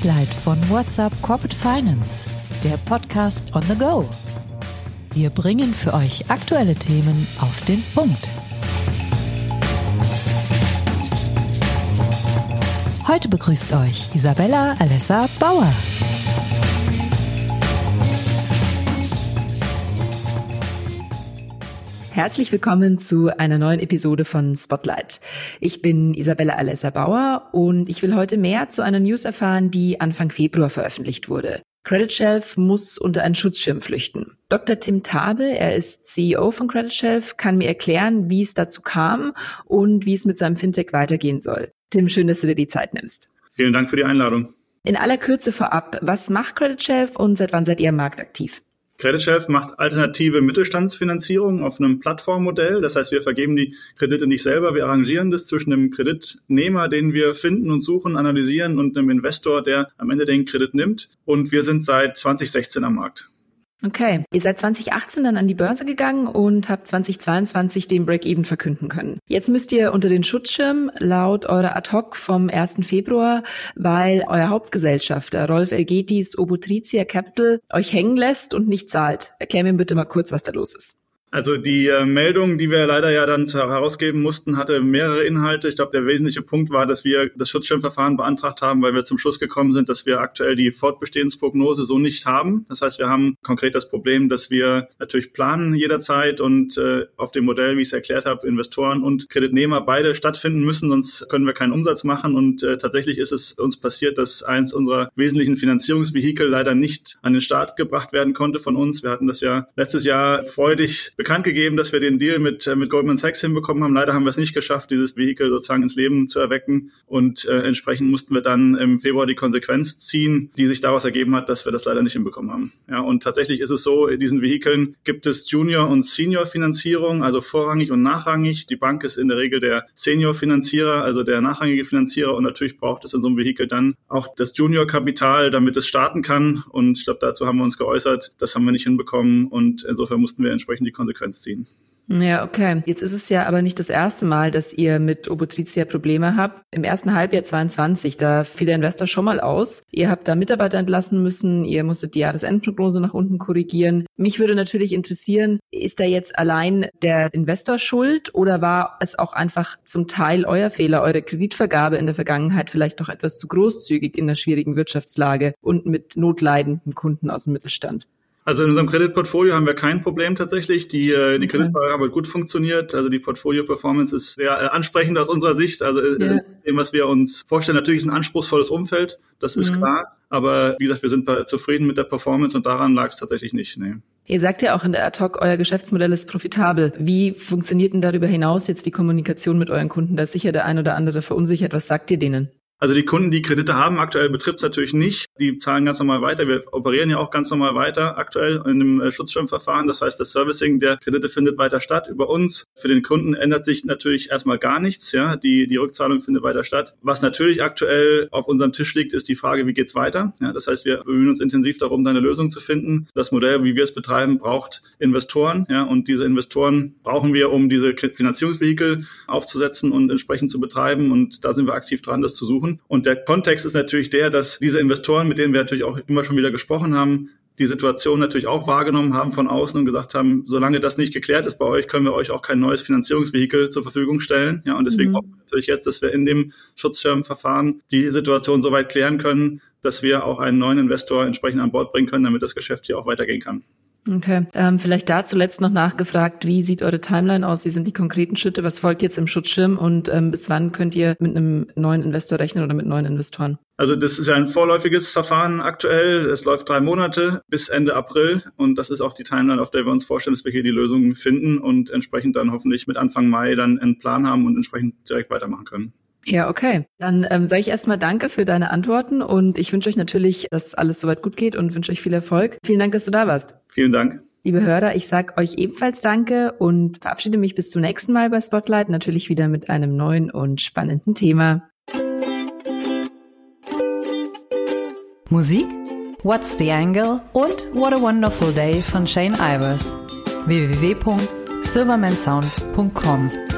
Spotlight von WhatsApp Corporate Finance, der Podcast on the go. Wir bringen für euch aktuelle Themen auf den Punkt. Heute begrüßt euch Isabella Alessa Bauer. Herzlich willkommen zu einer neuen Episode von Spotlight. Ich bin Isabella Alessa Bauer und ich will heute mehr zu einer News erfahren, die Anfang Februar veröffentlicht wurde. Credit Shelf muss unter einen Schutzschirm flüchten. Dr. Tim Tabe, er ist CEO von Credit Shelf, kann mir erklären, wie es dazu kam und wie es mit seinem Fintech weitergehen soll. Tim, schön, dass du dir die Zeit nimmst. Vielen Dank für die Einladung. In aller Kürze vorab, was macht Credit Shelf und seit wann seid ihr am Markt aktiv? Credit Shelf macht alternative Mittelstandsfinanzierung auf einem Plattformmodell. Das heißt, wir vergeben die Kredite nicht selber, wir arrangieren das zwischen dem Kreditnehmer, den wir finden und suchen, analysieren und einem Investor, der am Ende den Kredit nimmt. Und wir sind seit 2016 am Markt. Okay, ihr seid 2018 dann an die Börse gegangen und habt 2022 den Break-Even verkünden können. Jetzt müsst ihr unter den Schutzschirm laut eurer Ad-Hoc vom 1. Februar, weil euer Hauptgesellschafter Rolf Elgetis Obotritia Capital euch hängen lässt und nicht zahlt. Erklär mir bitte mal kurz, was da los ist. Also die äh, Meldung, die wir leider ja dann herausgeben mussten, hatte mehrere Inhalte. Ich glaube, der wesentliche Punkt war, dass wir das Schutzschirmverfahren beantragt haben, weil wir zum Schluss gekommen sind, dass wir aktuell die Fortbestehensprognose so nicht haben. Das heißt, wir haben konkret das Problem, dass wir natürlich planen jederzeit und äh, auf dem Modell, wie ich es erklärt habe, Investoren und Kreditnehmer beide stattfinden müssen, sonst können wir keinen Umsatz machen. Und äh, tatsächlich ist es uns passiert, dass eins unserer wesentlichen Finanzierungsvehikel leider nicht an den Start gebracht werden konnte von uns. Wir hatten das ja letztes Jahr freudig bekannt gegeben, dass wir den Deal mit, äh, mit Goldman Sachs hinbekommen haben. Leider haben wir es nicht geschafft, dieses Vehikel sozusagen ins Leben zu erwecken. Und äh, entsprechend mussten wir dann im Februar die Konsequenz ziehen, die sich daraus ergeben hat, dass wir das leider nicht hinbekommen haben. Ja, und tatsächlich ist es so, in diesen Vehikeln gibt es Junior- und Senior-Finanzierung, also vorrangig und nachrangig. Die Bank ist in der Regel der Senior-Finanzierer, also der nachrangige Finanzierer. Und natürlich braucht es in so einem Vehikel dann auch das Junior-Kapital, damit es starten kann. Und ich glaube, dazu haben wir uns geäußert. Das haben wir nicht hinbekommen. Und insofern mussten wir entsprechend die Konsequenz Konsequenz ziehen. Ja, okay. Jetzt ist es ja aber nicht das erste Mal, dass ihr mit Obotritia Probleme habt. Im ersten Halbjahr 22, da fiel der Investor schon mal aus. Ihr habt da Mitarbeiter entlassen müssen, ihr musstet die Jahresendprognose nach unten korrigieren. Mich würde natürlich interessieren, ist da jetzt allein der Investor schuld oder war es auch einfach zum Teil euer Fehler, eure Kreditvergabe in der Vergangenheit vielleicht doch etwas zu großzügig in der schwierigen Wirtschaftslage und mit notleidenden Kunden aus dem Mittelstand? Also in unserem Kreditportfolio haben wir kein Problem tatsächlich. Die, äh, die Kreditvergabe hat gut funktioniert. Also die Portfolio-Performance ist sehr äh, ansprechend aus unserer Sicht. Also äh, ja. dem, was wir uns vorstellen, natürlich ist ein anspruchsvolles Umfeld, das ist mhm. klar. Aber wie gesagt, wir sind zufrieden mit der Performance und daran lag es tatsächlich nicht. Nee. Ihr sagt ja auch in der Ad-Hoc, euer Geschäftsmodell ist profitabel. Wie funktioniert denn darüber hinaus jetzt die Kommunikation mit euren Kunden? Da ist sicher der ein oder andere verunsichert. Was sagt ihr denen? Also die Kunden, die Kredite haben, aktuell betrifft es natürlich nicht. Die zahlen ganz normal weiter. Wir operieren ja auch ganz normal weiter aktuell in dem äh, Schutzschirmverfahren. Das heißt, das Servicing der Kredite findet weiter statt über uns. Für den Kunden ändert sich natürlich erstmal gar nichts. Ja, die, die Rückzahlung findet weiter statt. Was natürlich aktuell auf unserem Tisch liegt, ist die Frage, wie geht's weiter? Ja, das heißt, wir bemühen uns intensiv darum, da eine Lösung zu finden. Das Modell, wie wir es betreiben, braucht Investoren. Ja, und diese Investoren brauchen wir, um diese Finanzierungsvehikel aufzusetzen und entsprechend zu betreiben. Und da sind wir aktiv dran, das zu suchen suchen. Und der Kontext ist natürlich der, dass diese Investoren, mit denen wir natürlich auch immer schon wieder gesprochen haben, die Situation natürlich auch wahrgenommen haben von außen und gesagt haben, solange das nicht geklärt ist bei euch, können wir euch auch kein neues Finanzierungsvehikel zur Verfügung stellen. Ja, und deswegen mhm. auch natürlich jetzt, dass wir in dem Schutzschirmverfahren die Situation so weit klären können, dass wir auch einen neuen Investor entsprechend an Bord bringen können, damit das Geschäft hier auch weitergehen kann. Okay. Ähm, vielleicht da zuletzt noch nachgefragt, wie sieht eure Timeline aus? Wie sind die konkreten Schritte? Was folgt jetzt im Schutzschirm und ähm, bis wann könnt ihr mit einem neuen Investor rechnen oder mit neuen Investoren? Also das ist ja ein vorläufiges Verfahren aktuell. Es läuft drei Monate bis Ende April und das ist auch die Timeline, auf der wir uns vorstellen, dass wir hier die Lösungen finden und entsprechend dann hoffentlich mit Anfang Mai dann einen Plan haben und entsprechend direkt weitermachen können. Ja, okay. Dann ähm, sage ich erstmal Danke für deine Antworten und ich wünsche euch natürlich, dass alles soweit gut geht und wünsche euch viel Erfolg. Vielen Dank, dass du da warst. Vielen Dank. Liebe Hörer, ich sage euch ebenfalls Danke und verabschiede mich bis zum nächsten Mal bei Spotlight, natürlich wieder mit einem neuen und spannenden Thema. Musik? What's the Angle? und What a Wonderful Day von Shane Ivers. www.silvermansound.com